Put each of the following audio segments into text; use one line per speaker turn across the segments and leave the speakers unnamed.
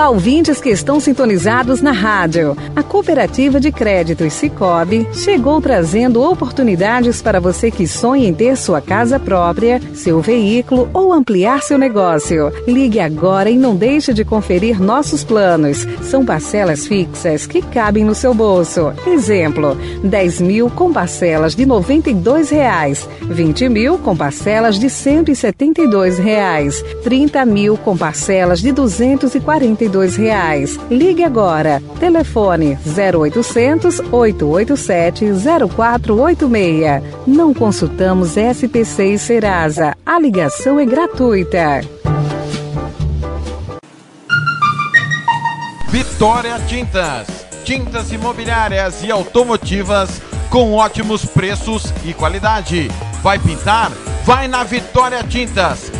Olá, ouvintes que estão sintonizados na rádio. A Cooperativa de Créditos Cicobi chegou trazendo oportunidades para você que sonha em ter sua casa própria, seu veículo ou ampliar seu negócio. Ligue agora e não deixe de conferir nossos planos. São parcelas fixas que cabem no seu bolso. Exemplo: 10 mil com parcelas de 92 reais, 20 mil com parcelas de 172 reais, 30 mil com parcelas de R$ 240 42 reais. Ligue agora. Telefone 0800 887 0486. Não consultamos SPC e Serasa. A ligação é gratuita.
Vitória Tintas. Tintas imobiliárias e automotivas com ótimos preços e qualidade. Vai pintar? Vai na Vitória Tintas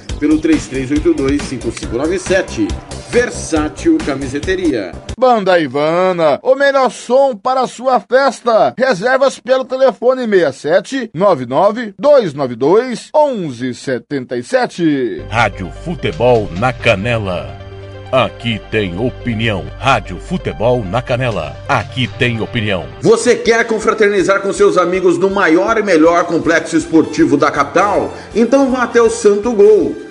pelo 3382-5597. Versátil Camiseteria.
Banda Ivana, o melhor som para a sua festa. Reservas pelo telefone 67 99 292 1177.
Rádio Futebol na Canela. Aqui tem opinião. Rádio Futebol na Canela. Aqui tem opinião.
Você quer confraternizar com seus amigos no maior e melhor complexo esportivo da capital? Então vá até o Santo Gol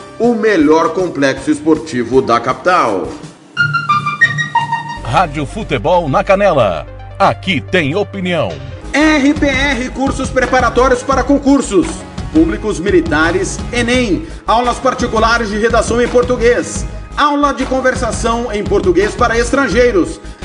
o melhor complexo esportivo da capital.
Rádio Futebol na Canela. Aqui tem opinião.
RPR Cursos Preparatórios para Concursos. Públicos Militares, Enem. Aulas particulares de redação em português. Aula de conversação em português para estrangeiros.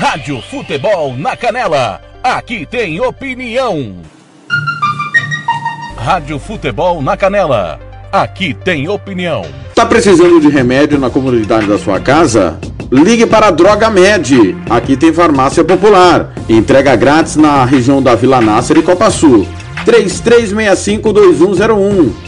Rádio Futebol na Canela. Aqui tem opinião. Rádio Futebol na Canela. Aqui tem opinião.
Tá precisando de remédio na comunidade da sua casa? Ligue para a Droga Med. Aqui tem farmácia popular. Entrega grátis na região da Vila Nácer e Copa Sul. 3365-2101.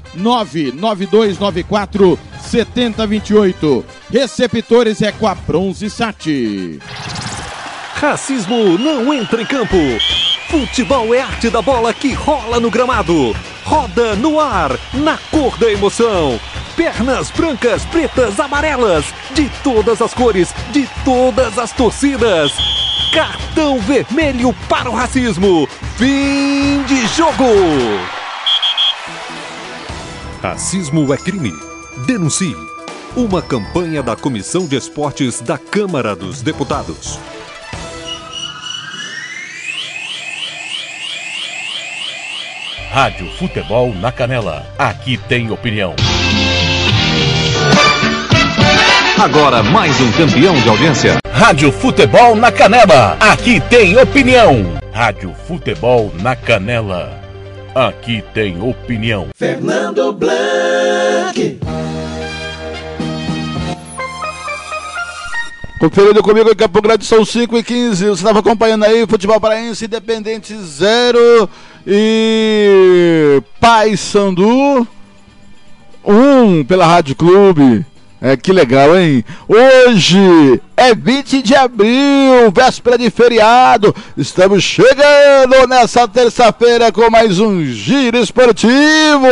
99294 7028. Receptores é Bronze Sat.
Racismo não entra em campo. Futebol é arte da bola que rola no gramado. Roda no ar, na cor da emoção. Pernas brancas, pretas, amarelas, de todas as cores, de todas as torcidas. Cartão vermelho para o racismo. Fim de jogo. Racismo é crime. Denuncie. Uma campanha da Comissão de Esportes da Câmara dos Deputados.
Rádio Futebol na Canela. Aqui tem opinião.
Agora mais um campeão de audiência.
Rádio Futebol na Canela. Aqui tem opinião. Rádio Futebol na Canela. Aqui tem opinião.
Fernando Blanc.
Conferindo comigo em Campo Grande, são 5 e 15. Você estava acompanhando aí Futebol Paraense Independente 0 e Paysandu 1 um pela Rádio Clube. É, que legal, hein? Hoje é 20 de abril, véspera de feriado. Estamos chegando nessa terça-feira com mais um giro esportivo.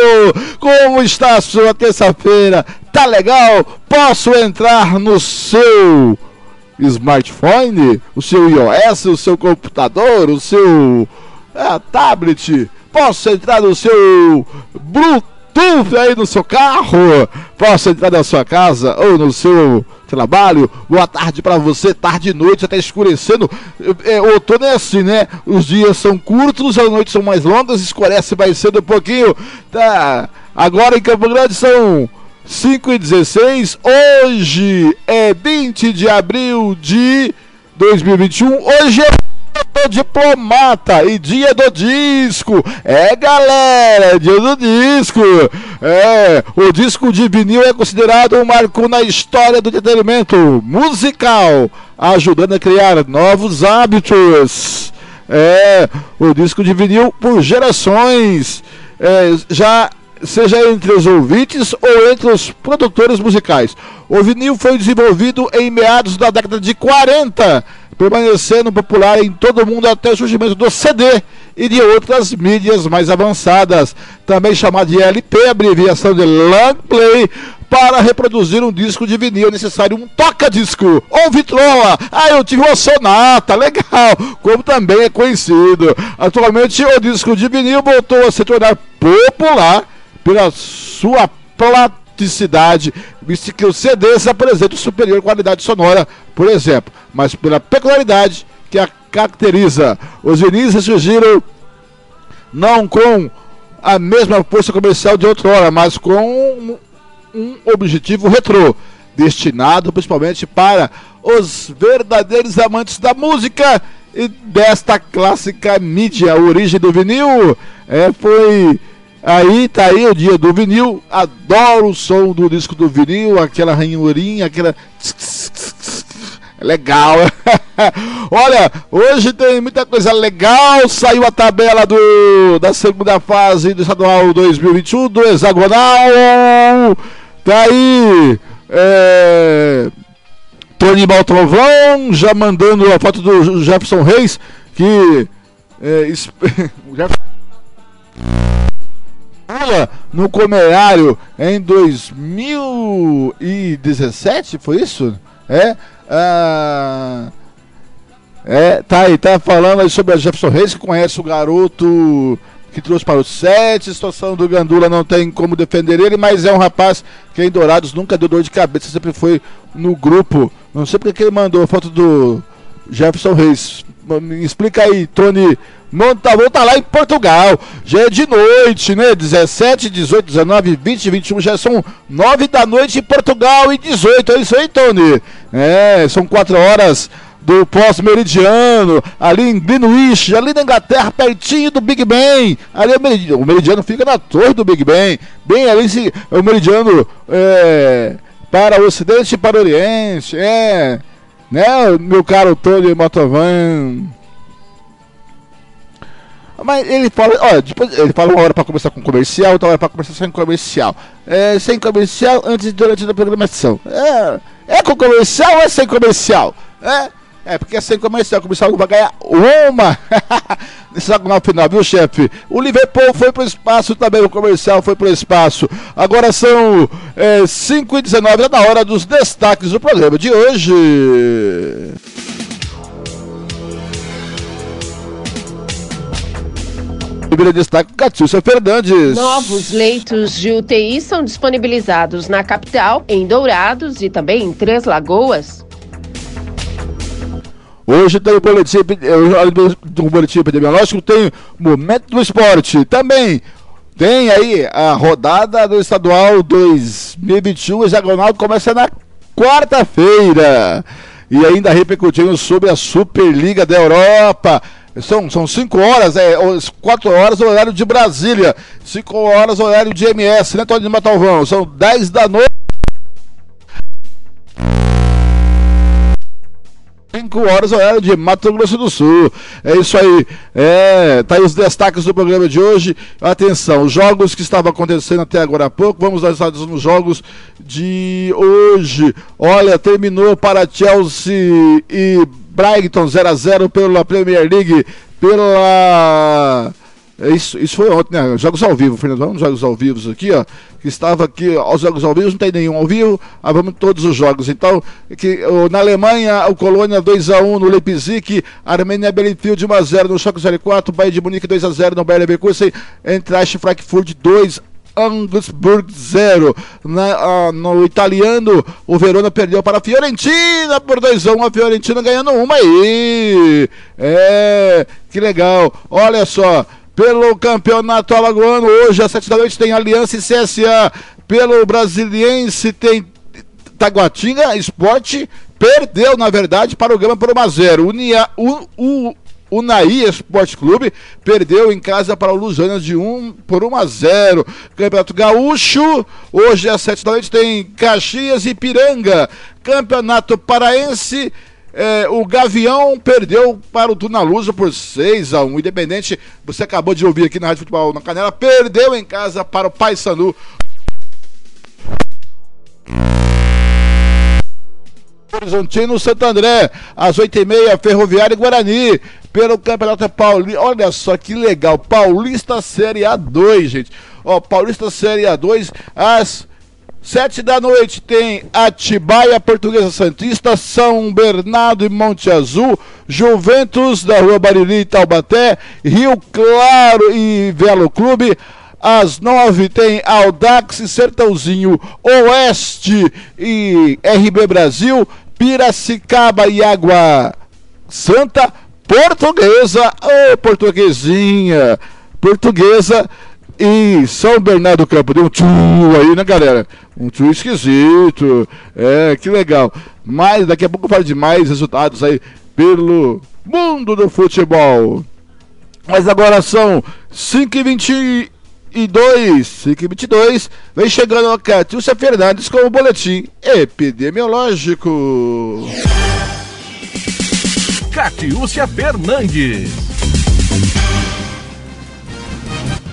Como está a sua terça-feira? Tá legal? Posso entrar no seu smartphone, o seu iOS, o seu computador, o seu é, tablet? Posso entrar no seu Bluetooth? Aí no seu carro, possa entrar na sua casa ou no seu trabalho. Boa tarde para você, tarde e noite, até escurecendo. É, outono é assim, né? Os dias são curtos, as noites são mais longas, escurece mais cedo um pouquinho. Tá. Agora em Campo Grande são 5 e 16. Hoje é 20 de abril de 2021. Hoje é diplomata e dia do disco. É, galera, dia do disco. É, o disco de vinil é considerado um marco na história do entretenimento musical, ajudando a criar novos hábitos. É, o disco de vinil por gerações. É, já seja entre os ouvintes ou entre os produtores musicais. O vinil foi desenvolvido em meados da década de 40 permanecendo popular em todo o mundo até o surgimento do CD e de outras mídias mais avançadas, também chamado de LP, abreviação de Long Play, para reproduzir um disco de vinil é necessário um toca-disco ou vitrola. Ah, eu tive uma sonata, legal, como também é conhecido. Atualmente, o disco de vinil voltou a se tornar popular pela sua autenticidade, visto que os CDs apresentam superior qualidade sonora, por exemplo, mas pela peculiaridade que a caracteriza. Os vinis surgiram não com a mesma força comercial de outrora, mas com um, um objetivo retrô, destinado principalmente para os verdadeiros amantes da música e desta clássica mídia. A origem do vinil é, foi. Aí tá aí o dia do vinil. Adoro o som do disco do vinil, aquela ranhurinha, aquela. Legal. Olha, hoje tem muita coisa legal. Saiu a tabela do, da segunda fase do estadual 2021 do hexagonal. Tá aí. É, Tony Baltrovão já mandando a foto do Jefferson Reis que é, no comerário em 2017, foi isso? É, ah, é, tá aí, tá falando aí sobre a Jefferson Reis, que conhece o garoto que trouxe para o set. A situação do Gandula não tem como defender ele, mas é um rapaz que em Dourados nunca deu dor de cabeça, sempre foi no grupo. Não sei porque ele mandou a foto do Jefferson Reis. Me explica aí, Tony. Montavão tá lá em Portugal. Já é de noite, né? 17, 18, 19, 20, 21. Já são 9 da noite em Portugal e 18. É isso aí, Tony. É, são 4 horas do pós-meridiano, ali em Greenwich, ali na Inglaterra, pertinho do Big Ben. Ali é o meridiano, o meridiano fica na torre do Big Ben, bem ali se, é o meridiano é, para o ocidente e para o oriente. É, né, meu caro Tony Motovan. Mas ele fala, olha, depois ele fala uma hora para começar com comercial, outra hora para começar sem comercial. É, sem comercial antes e durante a programação. É, é com comercial ou é sem comercial? É, é, porque é sem comercial, comercial vai ganhar uma nesse no final, viu, chefe? O Liverpool foi pro espaço também, o comercial foi pro espaço. Agora são é, 5h19, é na hora dos destaques do programa de hoje. Primeiro destaque, Catiúcia Fernandes.
Novos leitos de UTI são disponibilizados na capital, em Dourados e também em Três Lagoas.
Hoje tem o boletim, do boletim epidemiológico, tem o Momento do Esporte. Também tem aí a rodada do estadual 2021, hexagonal, começa na quarta-feira. E ainda repercutindo sobre a Superliga da Europa. São, são cinco horas, é, quatro horas o horário de Brasília, cinco horas o horário de MS, né, Tony Matalvão? São dez da noite. 5 horas, horário de Mato Grosso do Sul. É isso aí. É, tá aí os destaques do programa de hoje. Atenção, jogos que estavam acontecendo até agora há pouco. Vamos resultados nos jogos de hoje. Olha, terminou para Chelsea e Brighton 0 a 0 pela Premier League, pela é isso, isso foi ontem, né? Jogos ao vivo, Fernando. Vamos jogos ao vivo aqui, ó. Que estava aqui, os jogos ao vivo, não tem nenhum ao vivo, ah, vamos todos os jogos. Então, que, na Alemanha, o Colônia 2x1 no Leipzig, Armênia Bielefeld 1x0 no Schalke 04, Bayern de Munique 2x0 no Bayern Leverkusen, Eintracht Frankfurt 2 Angusburg 0. Na, uh, no italiano, o Verona perdeu para a Fiorentina por 2x1. A Fiorentina ganhando uma aí. É, que legal. Olha só pelo Campeonato Alagoano. Hoje, às sete da noite, tem Aliança e CSA. Pelo Brasiliense, tem Taguatinga Esporte. Perdeu, na verdade, para o Gama por 1x0. Unia, u, u, Unaí Esporte Clube perdeu em casa para o Lusanas de 1 por 1 a 0. Campeonato Gaúcho, hoje às 7 da noite tem Caxias e Piranga. Campeonato Paraense, é, o Gavião perdeu para o Tunalusa por 6 a 1 Independente, você acabou de ouvir aqui na Rádio Futebol na Canela, perdeu em casa para o Paysandu. Horizontino Santo André, às 8h30, Ferroviária e Guarani, pelo Campeonato Paulista. Olha só que legal, Paulista Série A2, gente. Ó, Paulista Série A2, às Sete da noite tem Atibaia Portuguesa Santista, São Bernardo e Monte Azul, Juventus da Rua Bariri e Taubaté, Rio Claro e Velo Clube. Às nove tem Aldax Sertãozinho Oeste e RB Brasil, Piracicaba e Água Santa, Portuguesa, ô oh, portuguesinha Portuguesa e São Bernardo do Campo. Deu um tchu aí, né, galera? Um tchu esquisito. É, que legal. Mas daqui a pouco eu falo de mais resultados aí pelo mundo do futebol. Mas agora são 5h22, 5h22. Vem chegando a Catiúcia Fernandes com o boletim epidemiológico.
Catiúcia Fernandes.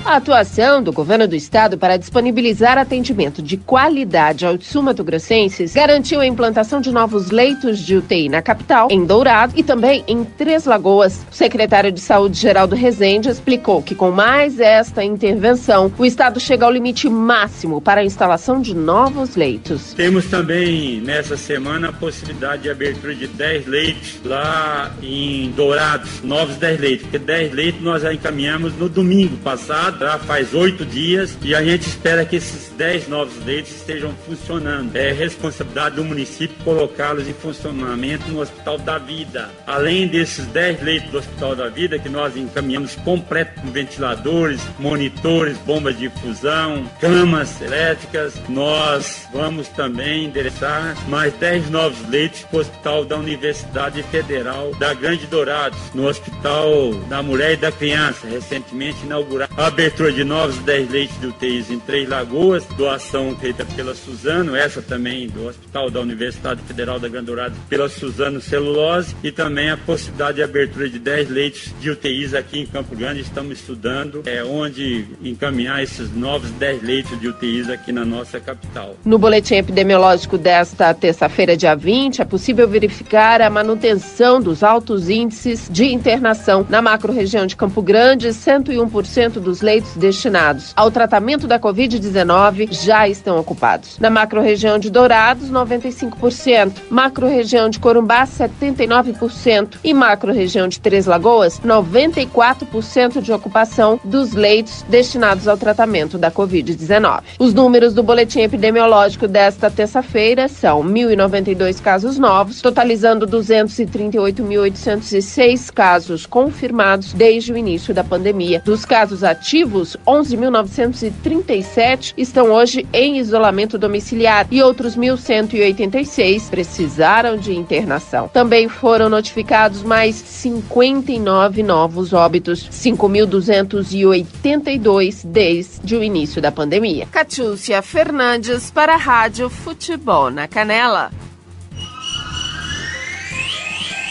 A atuação do governo do estado para disponibilizar atendimento de qualidade aos sumatogrossenses garantiu a implantação de novos leitos de UTI na capital, em Dourado e também em Três Lagoas. O secretário de Saúde, Geraldo Rezende, explicou que com mais esta intervenção, o estado chega ao limite máximo para a instalação de novos leitos.
Temos também nessa semana a possibilidade de abertura de 10 leitos lá em Dourados, novos 10 leitos, porque 10 leitos nós já encaminhamos no domingo passado faz oito dias e a gente espera que esses dez novos leitos estejam funcionando. É responsabilidade do município colocá-los em funcionamento no Hospital da Vida. Além desses dez leitos do Hospital da Vida, que nós encaminhamos completo com ventiladores, monitores, bombas de infusão, camas elétricas, nós vamos também endereçar mais dez novos leitos para o Hospital da Universidade Federal da Grande Dourados, no Hospital da Mulher e da Criança, recentemente inaugurado abertura de novos 10 leitos de UTIs em Três Lagoas, doação feita pela Suzano, essa também do Hospital da Universidade Federal da Grande pela Suzano Celulose e também a possibilidade de abertura de 10 leitos de UTIs aqui em Campo Grande. Estamos estudando é, onde encaminhar esses novos 10 leitos de UTIs aqui na nossa capital.
No boletim epidemiológico desta terça-feira, dia 20, é possível verificar a manutenção dos altos índices de internação na macro-região de Campo Grande, 101% dos leitos leitos destinados ao tratamento da Covid-19 já estão ocupados. Na macro-região de Dourados, 95%, macro-região de Corumbá, 79% e macro-região de Três Lagoas, 94% de ocupação dos leitos destinados ao tratamento da Covid-19. Os números do boletim epidemiológico desta terça-feira são 1.092 casos novos, totalizando 238.806 casos confirmados desde o início da pandemia. Dos casos ativos, ativos, 11.937 estão hoje em isolamento domiciliar e outros 1.186 precisaram de internação. Também foram notificados mais 59 novos óbitos, 5.282 desde o início da pandemia. Catiúcia Fernandes para a Rádio Futebol na Canela.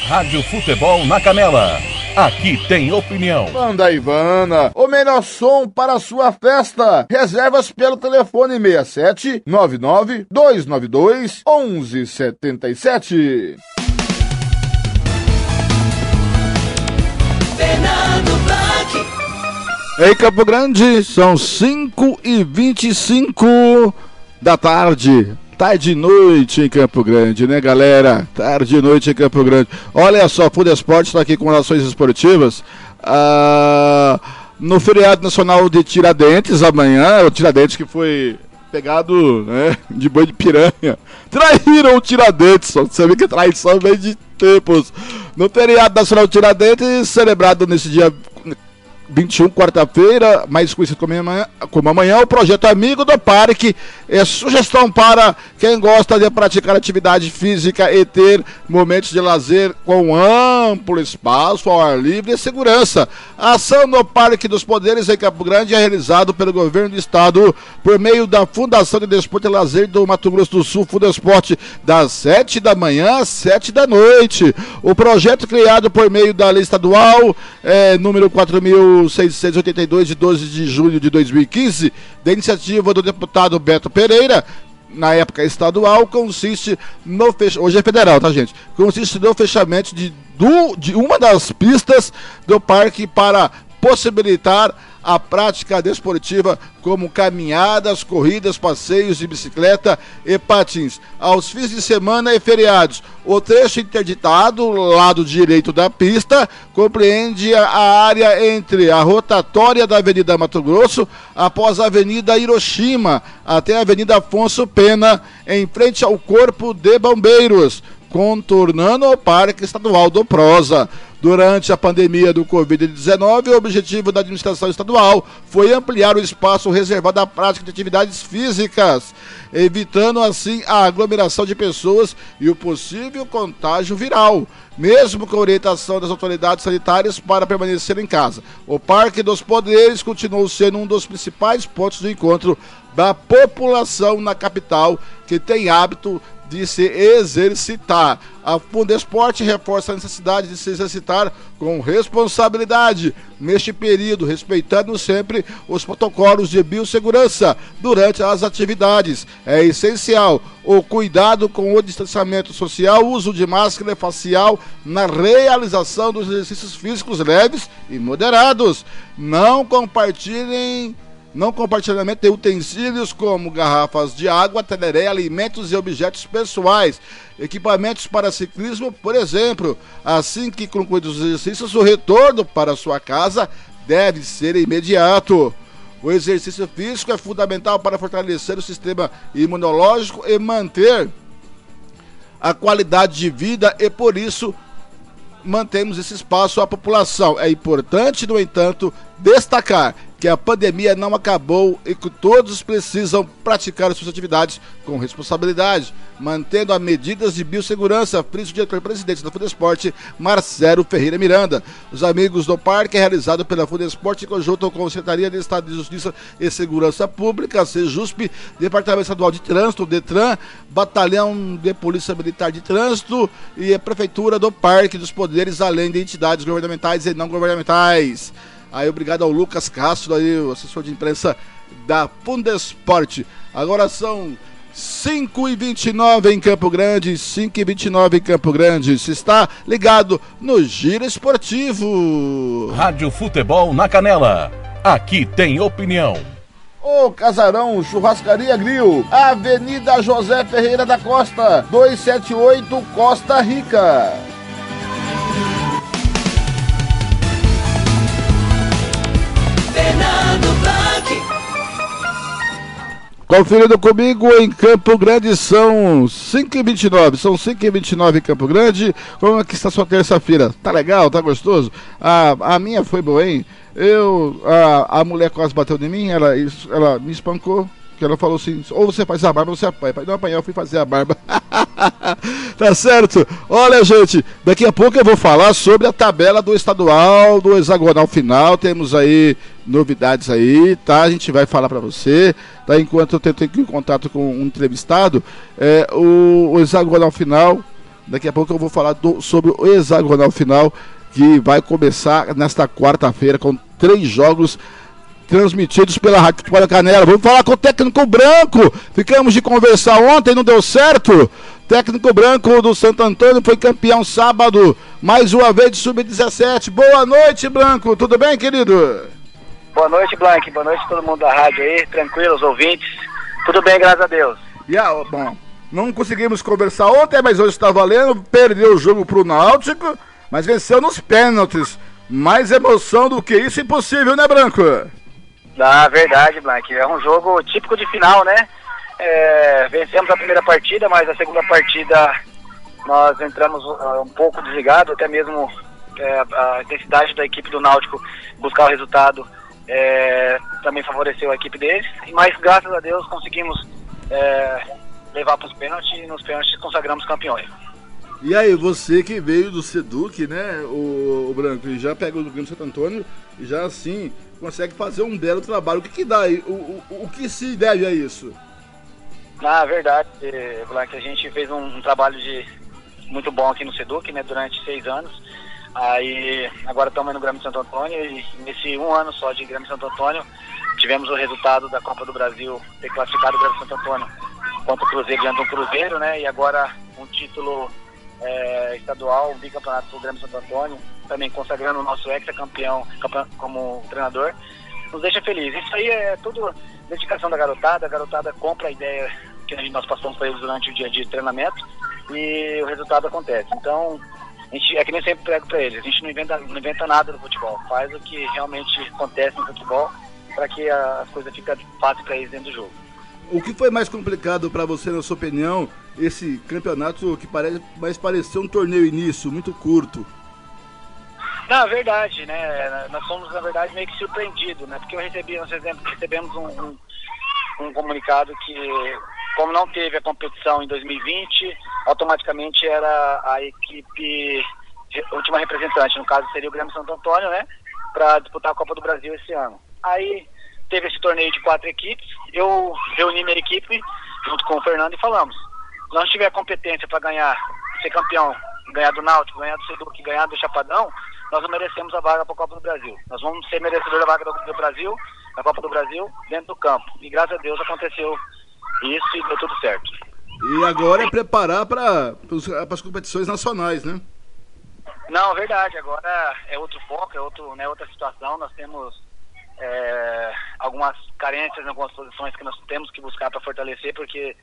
Rádio Futebol na Canela Aqui tem opinião.
Banda Ivana, o melhor som para a sua festa. Reservas pelo telefone 67 99 292 1177. Fernando Blanc. Em Campo Grande, são 5 e 25 da tarde. Tarde e noite em Campo Grande, né, galera? Tarde e noite em Campo Grande. Olha só, Food Esporte está aqui com ações esportivas. Ah, no feriado nacional de Tiradentes, amanhã, o Tiradentes que foi pegado né, de boi de piranha. Traíram o Tiradentes, você vê que traição vem de tempos. No feriado nacional de Tiradentes, celebrado nesse dia 21, quarta-feira, mais conhecido como amanhã, como amanhã, o projeto Amigo do Parque é sugestão para quem gosta de praticar atividade física e ter momentos de lazer com amplo espaço, ao ar livre e segurança. A ação no Parque dos Poderes em Campo Grande é realizado pelo governo do estado por meio da Fundação de Desporto e Lazer do Mato Grosso do Sul, Fundesporte, das 7 da manhã às 7 da noite. O projeto criado por meio da lei estadual é, número 4682 de 12 de julho de 2015, da iniciativa do deputado Beto Pereira, na época estadual, consiste no fechamento. Hoje é federal, tá, gente? Consiste no fechamento de, do, de uma das pistas do parque para possibilitar a prática desportiva como caminhadas, corridas, passeios de bicicleta e patins. Aos fins de semana e feriados, o trecho interditado, lado direito da pista, compreende a área entre a rotatória da Avenida Mato Grosso, após a Avenida Hiroshima, até a Avenida Afonso Pena, em frente ao Corpo de Bombeiros contornando o Parque Estadual do Prosa. Durante a pandemia do Covid-19, o objetivo da administração estadual foi ampliar o espaço reservado à prática de atividades físicas, evitando assim a aglomeração de pessoas e o possível contágio viral, mesmo com a orientação das autoridades sanitárias para permanecer em casa. O Parque dos Poderes continuou sendo um dos principais pontos de encontro da população na capital que tem hábito de se exercitar. A Fundesporte reforça a necessidade de se exercitar com responsabilidade neste período, respeitando sempre os protocolos de biossegurança durante as atividades. É essencial o cuidado com o distanciamento social, uso de máscara facial na realização dos exercícios físicos leves e moderados. Não compartilhem não compartilhamento de utensílios como garrafas de água, teleré, alimentos e objetos pessoais, equipamentos para ciclismo, por exemplo. Assim que concluídos os exercícios, o retorno para sua casa deve ser imediato. O exercício físico é fundamental para fortalecer o sistema imunológico e manter a qualidade de vida e por isso mantemos esse espaço à população. É importante, no entanto, destacar que a pandemia não acabou e que todos precisam praticar as suas atividades com responsabilidade, mantendo as medidas de biossegurança, frisa o diretor-presidente da Fudesporte, Marcelo Ferreira Miranda. Os amigos do parque é realizado pela Fudesporte em conjunto com a Secretaria de Estado de Justiça e Segurança Pública, SEJUSP, Departamento Estadual de Trânsito, DETRAN, Batalhão de Polícia Militar de Trânsito e a Prefeitura do Parque dos Poderes, além de entidades governamentais e não governamentais. Aí obrigado ao Lucas Castro, aí, o assessor de imprensa da Fundesport. Agora são 5 e 29 em Campo Grande, 5 e 29 em Campo Grande. Se está ligado no Giro Esportivo.
Rádio Futebol na Canela. Aqui tem opinião.
O Casarão Churrascaria Grill, Avenida José Ferreira da Costa, 278 Costa Rica. Conferindo comigo em Campo Grande são 5h29, são 5h29 em Campo Grande. Como é que está sua terça-feira? Tá legal? Tá gostoso? A, a minha foi boa, hein? Eu, a, a mulher quase bateu em mim, ela, ela me espancou, que ela falou assim: ou você faz a barba ou você apanha. Não apanhar, eu fui fazer a barba. tá certo? Olha, gente, daqui a pouco eu vou falar sobre a tabela do estadual, do hexagonal final. Temos aí novidades aí, tá? A gente vai falar para você, tá? Enquanto eu tento em contato com um entrevistado, é, o, o hexagonal final. Daqui a pouco eu vou falar do, sobre o hexagonal final que vai começar nesta quarta-feira com três jogos transmitidos pela Rádio Futebol Canela. Vamos falar com o técnico branco. Ficamos de conversar ontem, não deu certo. Técnico branco do Santo Antônio foi campeão sábado, mais uma vez de sub-17. Boa noite, Branco. Tudo bem, querido?
Boa noite, Blank. Boa noite todo mundo da rádio aí, tranquilo, os ouvintes. Tudo bem, graças a Deus.
E yeah, bom, não conseguimos conversar ontem, mas hoje está valendo. Perdeu o jogo pro Náutico, mas venceu nos pênaltis. Mais emoção do que isso, impossível, né, Branco?
Na verdade, Blank. É um jogo típico de final, né? É, vencemos a primeira partida, mas a segunda partida nós entramos uh, um pouco desligado, até mesmo é, a intensidade da equipe do Náutico buscar o resultado é, também favoreceu a equipe deles. Mas graças a Deus conseguimos é, levar para os pênaltis e nos pênaltis consagramos campeões.
E aí, você que veio do Seduc, né, o, o Branco, e já pegou do Grêmio Santo Antônio, e já assim consegue fazer um belo trabalho. O que, que dá aí? O, o, o que se deve a isso?
Na verdade, Blanc, a gente fez um, um, trabalho de muito bom aqui no Seduc, né, durante seis anos. Aí agora estamos no Grêmio Santo Antônio e nesse um ano só de Grêmio Santo Antônio tivemos o resultado da Copa do Brasil ter classificado o Grêmio Santo Antônio contra o Cruzeiro diante do Cruzeiro, né? E agora um título é, estadual, bicampeonato do Grêmio Santo Antônio, também consagrando o nosso ex-campeão como treinador, nos deixa feliz. Isso aí é tudo dedicação da garotada, a garotada compra a ideia que nós passamos para eles durante o dia de treinamento e o resultado acontece. Então, a gente, é que nem sempre prego para eles, a gente não inventa, não inventa nada no futebol, faz o que realmente acontece no futebol para que as coisas fiquem fáceis para eles dentro do jogo.
O que foi mais complicado para você, na sua opinião, esse campeonato que parece mais parecer um torneio início, muito curto?
Na verdade, né? Nós fomos, na verdade, meio que surpreendidos, né? Porque eu recebi, nós recebemos um, um, um comunicado que, como não teve a competição em 2020, automaticamente era a equipe última representante, no caso seria o Grêmio Santo Antônio, né? Para disputar a Copa do Brasil esse ano. Aí teve esse torneio de quatro equipes, eu reuni minha equipe junto com o Fernando e falamos, se não tiver competência para ganhar, ser campeão, ganhar do Náutico, ganhar do Seduc, ganhar do Chapadão, nós não merecemos a vaga para a Copa do Brasil. Nós vamos ser merecedores da vaga do, Brasil, da Copa do Brasil, dentro do campo. E graças a Deus aconteceu isso e deu tudo certo.
E agora é preparar para as competições nacionais, né?
Não, verdade. Agora é outro foco, é outro, né, outra situação. Nós temos é, algumas carências em algumas posições que nós temos que buscar para fortalecer, porque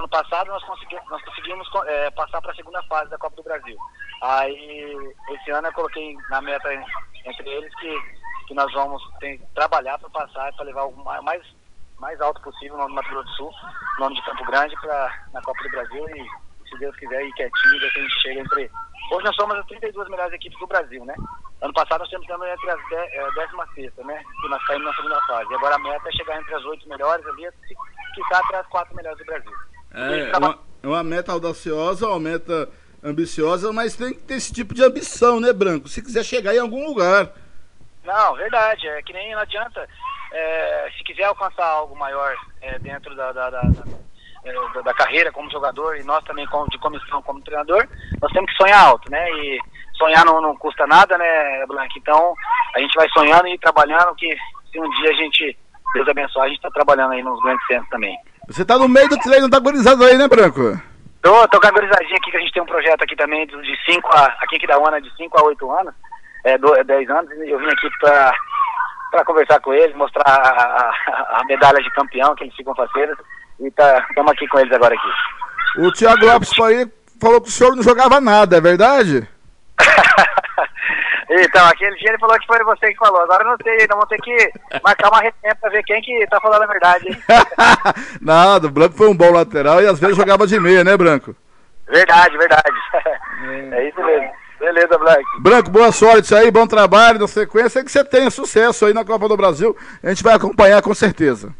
ano passado nós conseguimos, nós conseguimos é, passar para a segunda fase da Copa do Brasil. Aí, esse ano eu coloquei na meta entre eles que, que nós vamos tem, trabalhar para passar, para levar o mais, mais alto possível no nome do Mato Grosso do Sul, no nome de Campo Grande, pra, na Copa do Brasil e, se Deus quiser, ir quietinho, a gente chega entre. Hoje nós somos as 32 melhores equipes do Brasil, né? Ano passado nós temos também entre as 16, é, né? Que nós saímos na segunda fase. E agora a meta é chegar entre as 8 melhores ali, que está até as 4 melhores do Brasil.
É, é uma, é uma meta audaciosa, uma meta ambiciosa, mas tem que ter esse tipo de ambição, né, Branco? Se quiser chegar em algum lugar.
Não, verdade. É que nem não adianta. É, se quiser alcançar algo maior é, dentro da, da, da, da, da carreira como jogador e nós também como, de comissão como treinador, nós temos que sonhar alto, né? E sonhar não, não custa nada, né, Blanco? Então, a gente vai sonhando e trabalhando que se um dia a gente, Deus abençoe, a gente está trabalhando aí nos grandes centros também.
Você tá no meio do treino da gurizada aí, né, Branco?
Tô, tô com a gurizadinha aqui, que a gente tem um projeto aqui também de 5 a. Aqui que da UANA de 5 a 8 anos, é, 10 é anos, e eu vim aqui pra, pra conversar com eles, mostrar a, a, a medalha de campeão, que eles ficam parceiros, e tá, estamos aqui com eles agora aqui.
O Thiago Lopes aí falou que o senhor não jogava nada, é verdade?
Então, aquele dia ele falou que foi você que falou. Agora eu não sei, não vou ter que marcar uma resenha pra ver quem que tá falando a verdade.
Nada, o Branco foi um bom lateral e às vezes jogava de meia, né, Branco?
Verdade, verdade. É, é isso mesmo. Beleza, Branco.
Branco, boa sorte aí, bom trabalho na sequência que você tenha sucesso aí na Copa do Brasil. A gente vai acompanhar com certeza.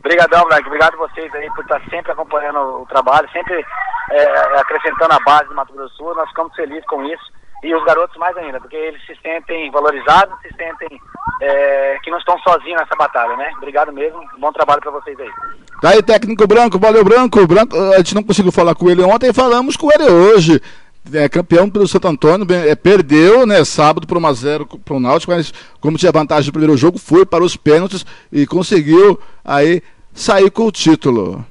Obrigadão, Branco. Obrigado a vocês aí por estar sempre acompanhando o trabalho, sempre é, acrescentando a base do Mato Grosso do Sul. Nós ficamos felizes com isso e os garotos mais ainda, porque eles se sentem valorizados, se sentem é, que não estão sozinhos nessa batalha, né? Obrigado mesmo, bom trabalho para vocês aí.
Tá aí, técnico Branco, valeu Branco. Branco. A gente não conseguiu falar com ele ontem, falamos com ele hoje. É campeão pelo Santo Antônio, é, perdeu, né, sábado por 1x0 para o Náutico, mas como tinha vantagem no primeiro jogo, foi para os pênaltis e conseguiu aí sair com o título.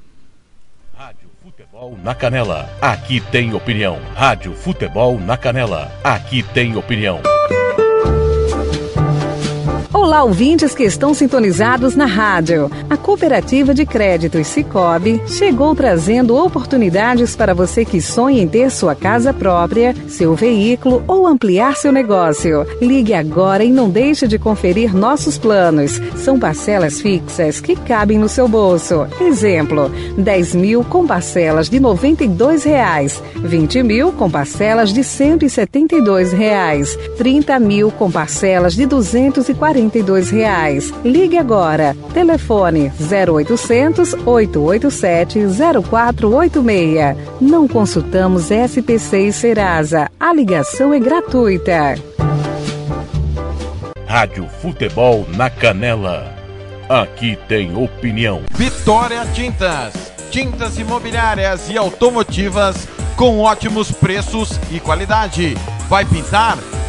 Futebol na Canela. Aqui tem opinião. Rádio Futebol na Canela. Aqui tem opinião.
Olá, ouvintes que estão sintonizados na rádio. A Cooperativa de Créditos Cicobi chegou trazendo oportunidades para você que sonha em ter sua casa própria, seu veículo ou ampliar seu negócio. Ligue agora e não deixe de conferir nossos planos. São parcelas fixas que cabem no seu bolso. Exemplo: 10 mil com parcelas de 92 reais, 20 mil com parcelas de 172 reais, 30 mil com parcelas de R$ 240 42 reais. Ligue agora. Telefone 0800 887 0486. Não consultamos SPC e Serasa. A ligação é gratuita.
Rádio Futebol na Canela. Aqui tem opinião.
Vitória Tintas. Tintas imobiliárias e automotivas com ótimos preços e qualidade. Vai pintar?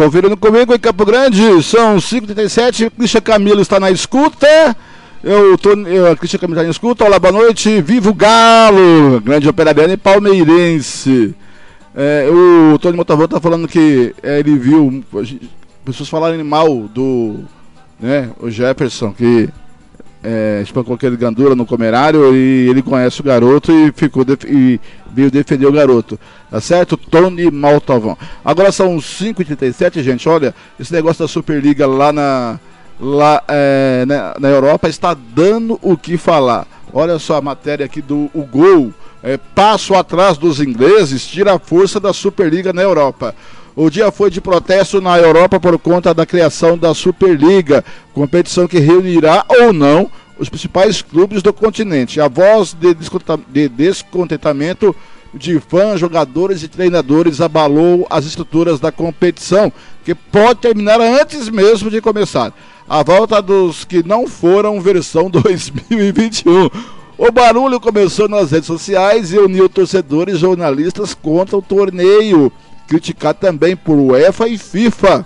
Conferindo comigo em Campo Grande, são 5h37, Cristian Camilo está na escuta. Eu tô, eu, Cristian Camilo está na escuta. Olá, boa noite. Vivo Galo, grande operador e palmeirense. É, o Tony Motavô está falando que é, ele viu pessoas falarem mal do né, o Jefferson, que é, espancou aquele gandula no comerário e ele conhece o garoto e ficou e veio defender o garoto. Tá certo? Tony Maltovão. Agora são 5h37, gente. Olha, esse negócio da Superliga lá na. Lá é, na, na, Europa está dando o que falar. Olha só a matéria aqui do o Gol. É, passo atrás dos ingleses, tira a força da Superliga na Europa. O dia foi de protesto na Europa por conta da criação da Superliga, competição que reunirá ou não os principais clubes do continente. A voz de descontentamento de fãs, jogadores e treinadores abalou as estruturas da competição, que pode terminar antes mesmo de começar. A volta dos que não foram versão 2021. O barulho começou nas redes sociais e uniu torcedores e jornalistas contra o torneio criticar também por UEFA e FIFA,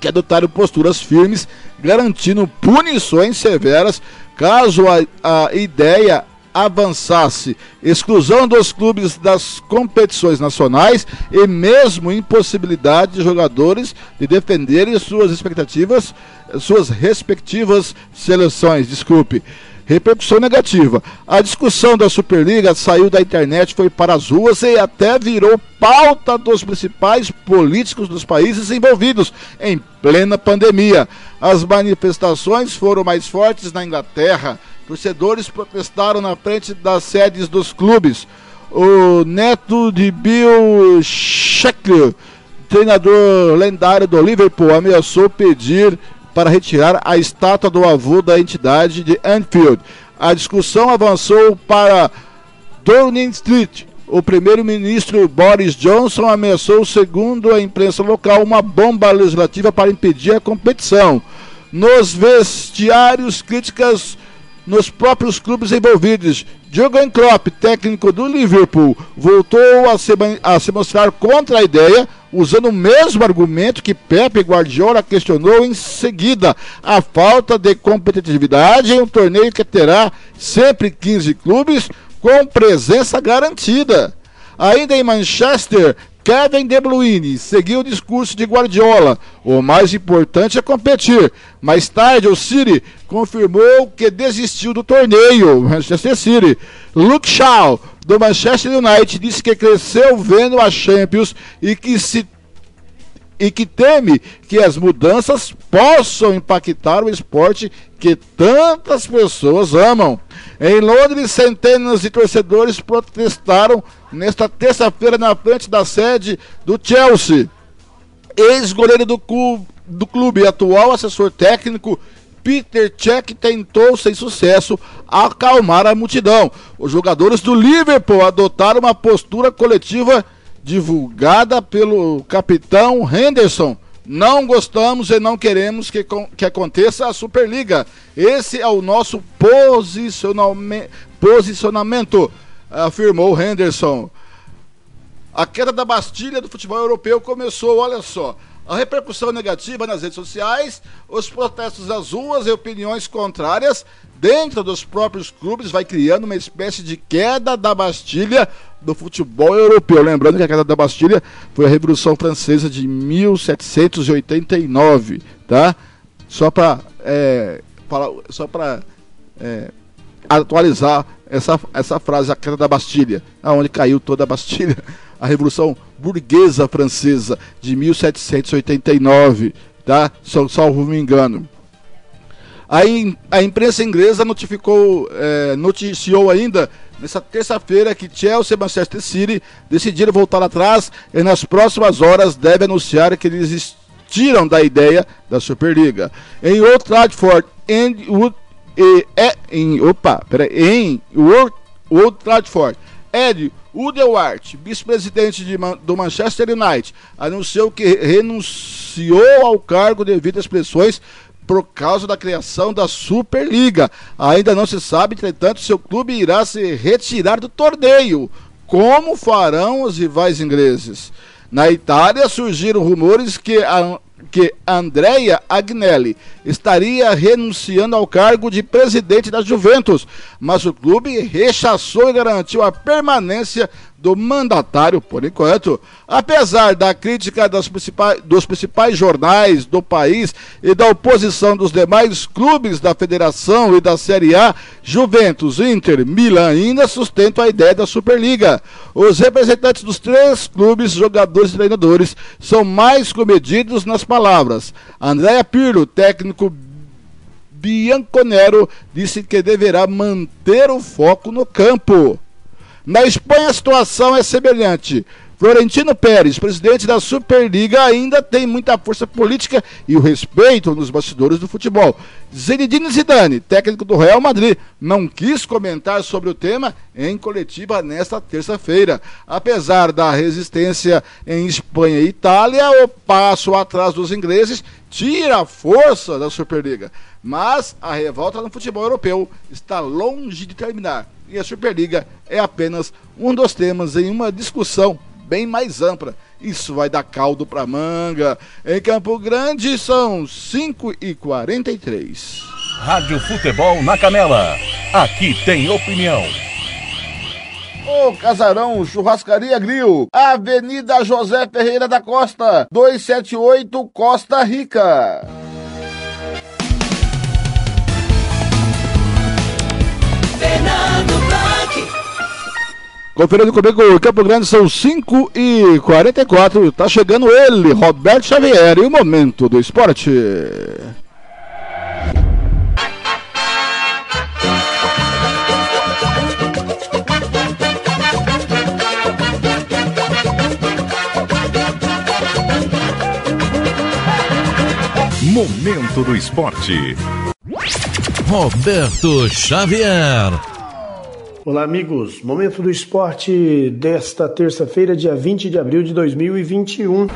que adotaram posturas firmes, garantindo punições severas caso a, a ideia avançasse exclusão dos clubes das competições nacionais e mesmo impossibilidade de jogadores de defenderem suas expectativas, suas respectivas seleções. Desculpe repercussão negativa. A discussão da Superliga saiu da internet, foi para as ruas e até virou pauta dos principais políticos dos países envolvidos em plena pandemia. As manifestações foram mais fortes na Inglaterra. Torcedores protestaram na frente das sedes dos clubes. O neto de Bill Shackler, treinador lendário do Liverpool, ameaçou pedir para retirar a estátua do avô da entidade de Anfield. A discussão avançou para Downing Street. O primeiro-ministro Boris Johnson ameaçou, segundo a imprensa local, uma bomba legislativa para impedir a competição. Nos vestiários, críticas nos próprios clubes envolvidos. Jürgen Klopp, técnico do Liverpool, voltou a se, a se mostrar contra a ideia, usando o mesmo argumento que Pepe Guardiola questionou em seguida: a falta de competitividade em um torneio que terá sempre 15 clubes com presença garantida. Ainda em Manchester, Kevin De Bruyne seguiu o discurso de Guardiola. O mais importante é competir. Mais tarde, o City confirmou que desistiu do torneio. Manchester City. Luke Shaw, do Manchester United, disse que cresceu vendo a Champions e que se e que teme que as mudanças possam impactar o esporte que tantas pessoas amam. Em Londres, centenas de torcedores protestaram nesta terça-feira na frente da sede do Chelsea. Ex-goleiro do, clube, do clube, atual assessor técnico, Peter Cech tentou, sem sucesso, acalmar a multidão. Os jogadores do Liverpool adotaram uma postura coletiva divulgada pelo capitão Henderson. Não gostamos e não queremos que, que aconteça a Superliga. Esse é o nosso posicionamento, afirmou Henderson. A queda da Bastilha do futebol europeu começou, olha só. A repercussão negativa nas redes sociais, os protestos das ruas e opiniões contrárias dentro dos próprios clubes vai criando uma espécie de queda da Bastilha do futebol europeu. Lembrando que a queda da Bastilha foi a Revolução Francesa de 1789, tá? Só para é, só para é, atualizar essa, essa frase, a queda da Bastilha, aonde caiu toda a Bastilha, a Revolução Burguesa Francesa de 1789, tá? Salvo me engano. A, in, a imprensa inglesa notificou, é, noticiou ainda nessa terça-feira que Chelsea e Manchester City decidiram voltar atrás e nas próximas horas devem anunciar que eles tiram da ideia da Superliga. Em Old Trafford, em, em, em, opa, peraí, em Old, Old Trafford, Ed Udewart, vice-presidente do Manchester United, anunciou que renunciou ao cargo devido às pressões por causa da criação da Superliga. Ainda não se sabe, entretanto, se o clube irá se retirar do torneio. Como farão os rivais ingleses? Na Itália surgiram rumores que a que Andrea Agnelli estaria renunciando ao cargo de presidente da Juventus, mas o clube rechaçou e garantiu a permanência do mandatário por enquanto. Apesar da crítica principais, dos principais jornais do país e da oposição dos demais clubes da federação e da Série A, Juventus, Inter, Milan ainda sustentam a ideia da Superliga. Os representantes dos três clubes, jogadores e treinadores, são mais comedidos nas palavras. Andréa Pirlo, técnico Bianconero, disse que deverá manter o foco no campo. Na Espanha a situação é semelhante. Florentino Pérez, presidente da Superliga, ainda tem muita força política e o respeito nos bastidores do futebol. Zinedine Zidane, técnico do Real Madrid, não quis comentar sobre o tema em coletiva nesta terça-feira. Apesar da resistência em Espanha e Itália, o passo atrás dos ingleses tira a força da Superliga. Mas a revolta no futebol europeu está longe de terminar e a Superliga é apenas um dos temas em uma discussão bem mais ampla. Isso vai dar caldo para manga. Em Campo Grande são 5 e 43
Rádio Futebol na Canela. Aqui tem opinião.
O Casarão Churrascaria Grill, Avenida José Ferreira da Costa, 278 Costa Rica. Conferindo comigo, o Campo Grande são 5 e 44 Tá chegando ele, Roberto Xavier, e o momento do esporte.
Momento do esporte. Roberto Xavier.
Olá, amigos. Momento do esporte desta terça-feira, dia 20 de abril de 2021.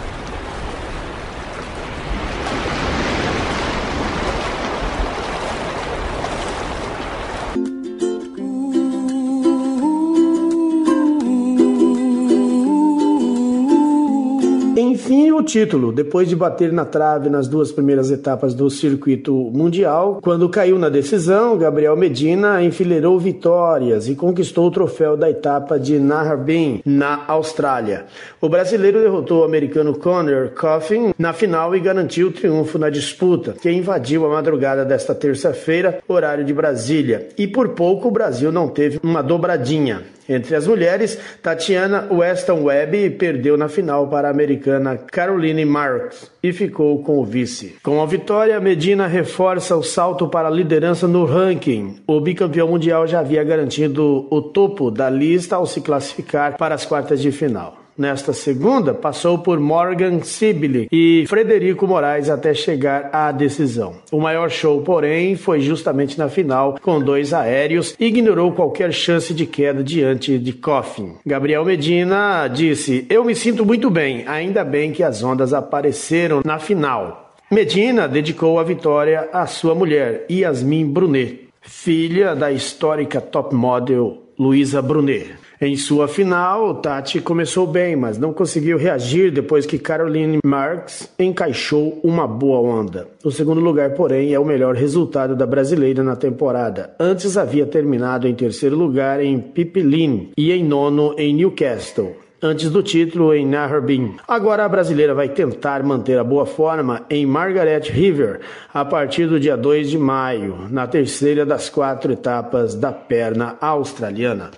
Título, depois de bater na trave nas duas primeiras etapas do circuito mundial, quando caiu na decisão, Gabriel Medina enfileirou vitórias e conquistou o troféu da etapa de Naharbin, na Austrália. O brasileiro derrotou o americano Connor Coffin na final e garantiu o triunfo na disputa, que invadiu a madrugada desta terça-feira, horário de Brasília. E por pouco o Brasil não teve uma dobradinha. Entre as mulheres, Tatiana Weston Webb perdeu na final para a americana Caroline Marks e ficou com o vice. Com a vitória, Medina reforça o salto para a liderança no ranking. O bicampeão mundial já havia garantido o topo da lista ao se classificar para as quartas de final. Nesta segunda, passou por Morgan Sibley e Frederico Moraes até chegar à decisão. O maior show, porém, foi justamente na final, com dois aéreos, e ignorou qualquer chance de queda diante de Coffin. Gabriel Medina disse: Eu me sinto muito bem, ainda bem que as ondas apareceram na final. Medina dedicou a vitória à sua mulher, Yasmin Brunet, filha da histórica top model Luisa Brunet. Em sua final, Tati começou bem, mas não conseguiu reagir depois que Caroline Marks encaixou uma boa onda. O segundo lugar, porém, é o melhor resultado da brasileira na temporada. Antes havia terminado em terceiro lugar em Pipeline e em nono em Newcastle antes do título em Naharbin. Agora a brasileira vai tentar manter a boa forma em Margaret River a partir do dia 2 de maio, na terceira das quatro etapas da perna australiana.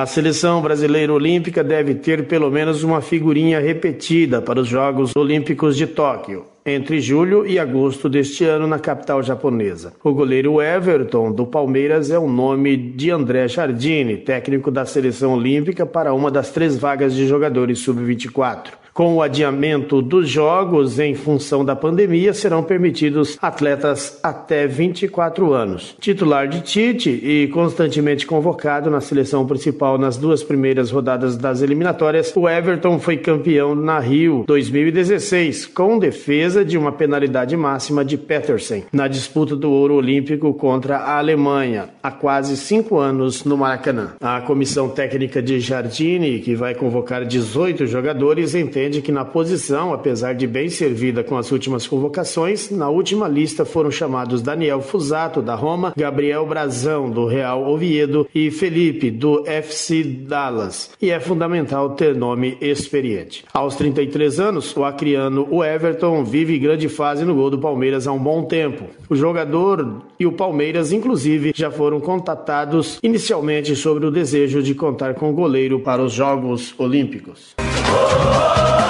A seleção brasileira olímpica deve ter pelo menos uma figurinha repetida para os Jogos Olímpicos de Tóquio, entre julho e agosto deste ano na capital japonesa. O goleiro Everton, do Palmeiras, é o nome de André Jardine, técnico da seleção olímpica para uma das três vagas de jogadores sub-24. Com o adiamento dos jogos em função da pandemia, serão permitidos atletas até 24 anos. Titular de Tite e constantemente convocado na seleção principal nas duas primeiras rodadas das eliminatórias, o Everton foi campeão na Rio 2016, com defesa de uma penalidade máxima de Petersen, na disputa do ouro olímpico contra a Alemanha, há quase cinco anos no Maracanã. A comissão técnica de Jardine, que vai convocar 18 jogadores, entende que na posição, apesar de bem servida com as últimas convocações, na última lista foram chamados Daniel Fusato, da Roma, Gabriel Brazão, do Real Oviedo e Felipe, do FC Dallas. E é fundamental ter nome experiente. Aos 33 anos, o acriano o Everton vive grande fase no gol do Palmeiras há um bom tempo. O jogador e o Palmeiras, inclusive, já foram contatados inicialmente sobre o desejo de contar com o goleiro para os Jogos Olímpicos. Oh, oh, oh.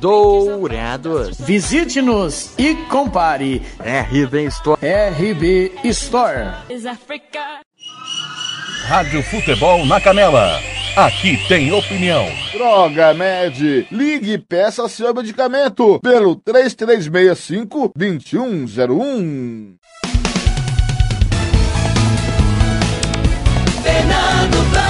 Dourados.
Visite-nos e compare.
RB Store.
RB Store.
Rádio Futebol na Canela. Aqui tem opinião.
Droga Med. Ligue e peça seu medicamento pelo 3365 2101.
Fernando Blanc.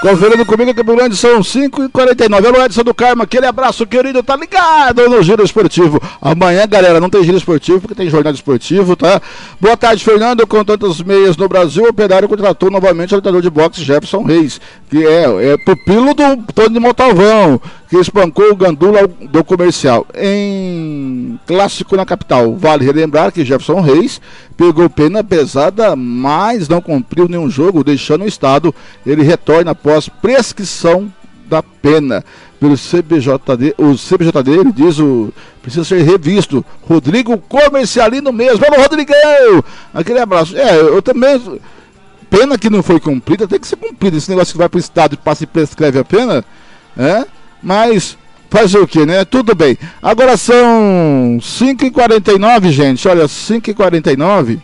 Conferindo comigo, Campo Grande, são 5h49. Alô, Edson do Carmo, aquele abraço, querido, tá ligado no Giro Esportivo. Amanhã, galera, não tem Giro Esportivo, porque tem jornada esportivo, tá? Boa tarde, Fernando. Com tantos meias no Brasil, o Operário contratou novamente o lutador de boxe Jefferson Reis, que é, é pupilo do Tony de Montalvão, que espancou o Gandula do comercial em clássico na capital. Vale relembrar que Jefferson Reis pegou pena pesada, mas não cumpriu nenhum jogo, deixando o estado. Ele retorna após prescrição da pena pelo CBJD. O CBJD, ele diz, o, precisa ser revisto. Rodrigo Comercialino mesmo. Vamos, Rodrigão! Aquele abraço. É, eu também. Pena que não foi cumprida, tem que ser cumprida. Esse negócio que vai para o estado e passa e prescreve a pena, é? Mas fazer o que, né? Tudo bem. Agora são 5h49, gente. Olha, 5h49.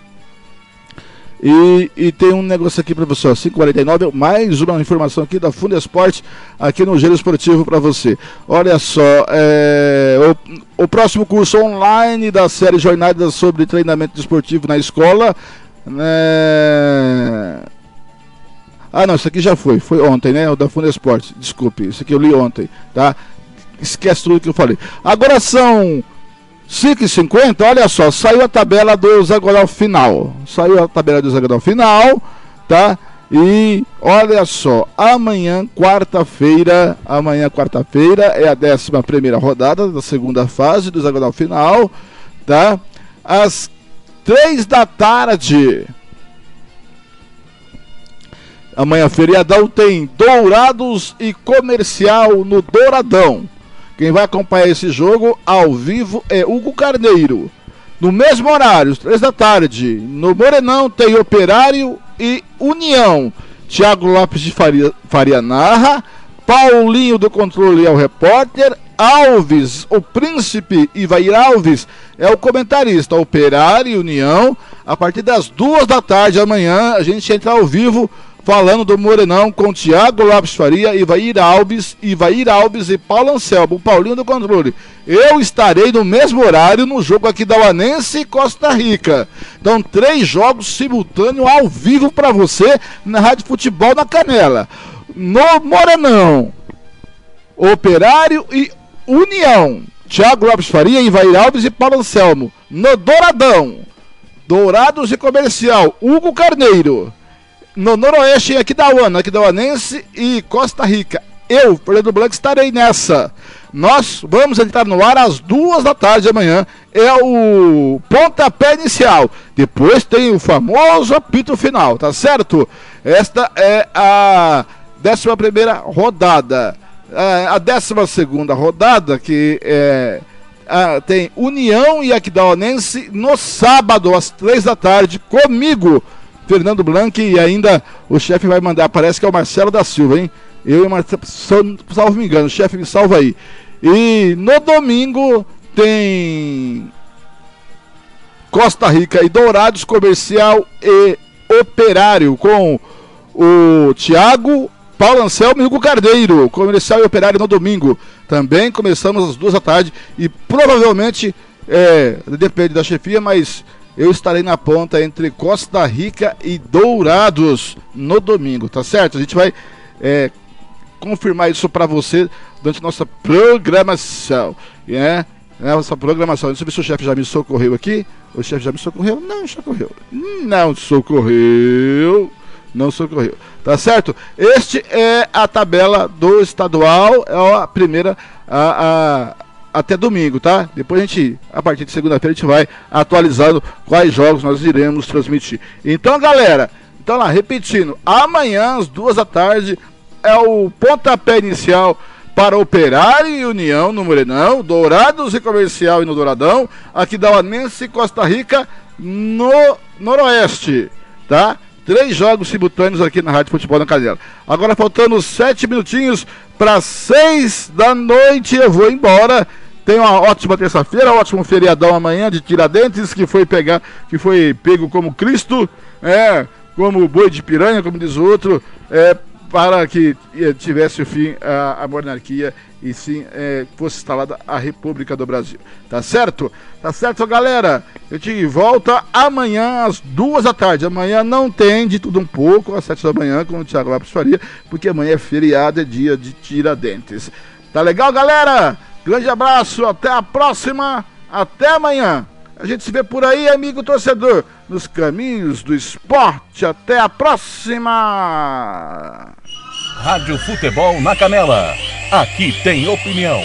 E, e tem um negócio aqui para você, 5h49, mais uma informação aqui da Funda Esporte, aqui no Giro Esportivo para você. Olha só, é, o, o próximo curso online da série Jornadas sobre Treinamento Esportivo na Escola. Né, ah, não, isso aqui já foi. Foi ontem, né? O da Funda Esporte. Desculpe, isso aqui eu li ontem, tá? Esquece tudo que eu falei. Agora são 5h50, olha só, saiu a tabela do Zagoral final. Saiu a tabela do Zagoral final, tá? E olha só, amanhã, quarta-feira, amanhã, quarta-feira, é a 11 primeira rodada da segunda fase do Zagoral final, tá? Às 3 da tarde. Amanhã, feriadão, tem Dourados e Comercial no Douradão. Quem vai acompanhar esse jogo ao vivo é Hugo Carneiro. No mesmo horário, três da tarde, no Morenão tem Operário e União. Tiago Lopes de Faria, Faria narra, Paulinho do Controle é o repórter, Alves, o príncipe Ivair Alves é o comentarista. Operário e União, a partir das duas da tarde amanhã, a gente entra ao vivo falando do Morenão com Tiago Lopes Faria, Ivair Alves, Ivair Alves e Paulo Anselmo, Paulinho do Controle. Eu estarei no mesmo horário no jogo aqui da Uanense e Costa Rica. Então, três jogos simultâneos ao vivo para você na Rádio Futebol na Canela. No Morenão, Operário e União. Tiago Lopes Faria, Ivair Alves e Paulo Anselmo. No Douradão, Dourados e Comercial, Hugo Carneiro no Noroeste aqui da UAN, aqui da Uanense e Costa Rica. Eu, Fernando Blanco, estarei nessa. Nós vamos entrar no ar às duas da tarde amanhã. É o pontapé inicial. Depois tem o famoso apito final, tá certo? Esta é a décima primeira rodada. a 12 rodada, que é, a, tem União e Aquidauanense no sábado, às três da tarde, comigo, Fernando Blanc, e ainda o chefe vai mandar, parece que é o Marcelo da Silva, hein? Eu e o Marcelo, salvo me engano, o chefe me salva aí. E no domingo tem Costa Rica e Dourados, Comercial e Operário, com o Thiago, Paulo Anselmo e Hugo Cardeiro, Comercial e Operário no domingo. Também começamos às duas da tarde e provavelmente, é, depende da chefia, mas eu estarei na ponta entre Costa Rica e Dourados no domingo, tá certo? A gente vai é, confirmar isso para você durante nossa programação, né? Nossa programação. Deixa eu ver se o chefe já me socorreu aqui. O chefe já me socorreu? Não socorreu. Não socorreu. Não socorreu. Tá certo? Este é a tabela do estadual. É a primeira a, a, até domingo, tá? Depois a gente, a partir de segunda-feira, a gente vai atualizando quais jogos nós iremos transmitir. Então, galera, então lá, repetindo, amanhã às duas da tarde é o pontapé inicial para Operário e União no Morenão, Dourados e Comercial e no Douradão, aqui da Uanense e Costa Rica no Noroeste, tá? Três jogos simultâneos aqui na Rádio Futebol na Canela. Agora faltando sete minutinhos para seis da noite, eu vou embora. Tem uma ótima terça-feira, ótimo feriadão amanhã de Tiradentes, que foi pegar, que foi pego como Cristo, é, como boi de piranha, como diz o outro, é, para que eh, tivesse o fim a, a monarquia e sim é, fosse instalada a República do Brasil. Tá certo? Tá certo, galera? Eu te volta amanhã às duas da tarde. Amanhã não tem de tudo um pouco, às sete da manhã, com o Thiago Lopes Faria, porque amanhã é feriado, é dia de Tiradentes. Tá legal, galera? Grande abraço, até a próxima, até amanhã. A gente se vê por aí, amigo torcedor, nos caminhos do esporte. Até a próxima!
Rádio Futebol na Canela. Aqui tem opinião.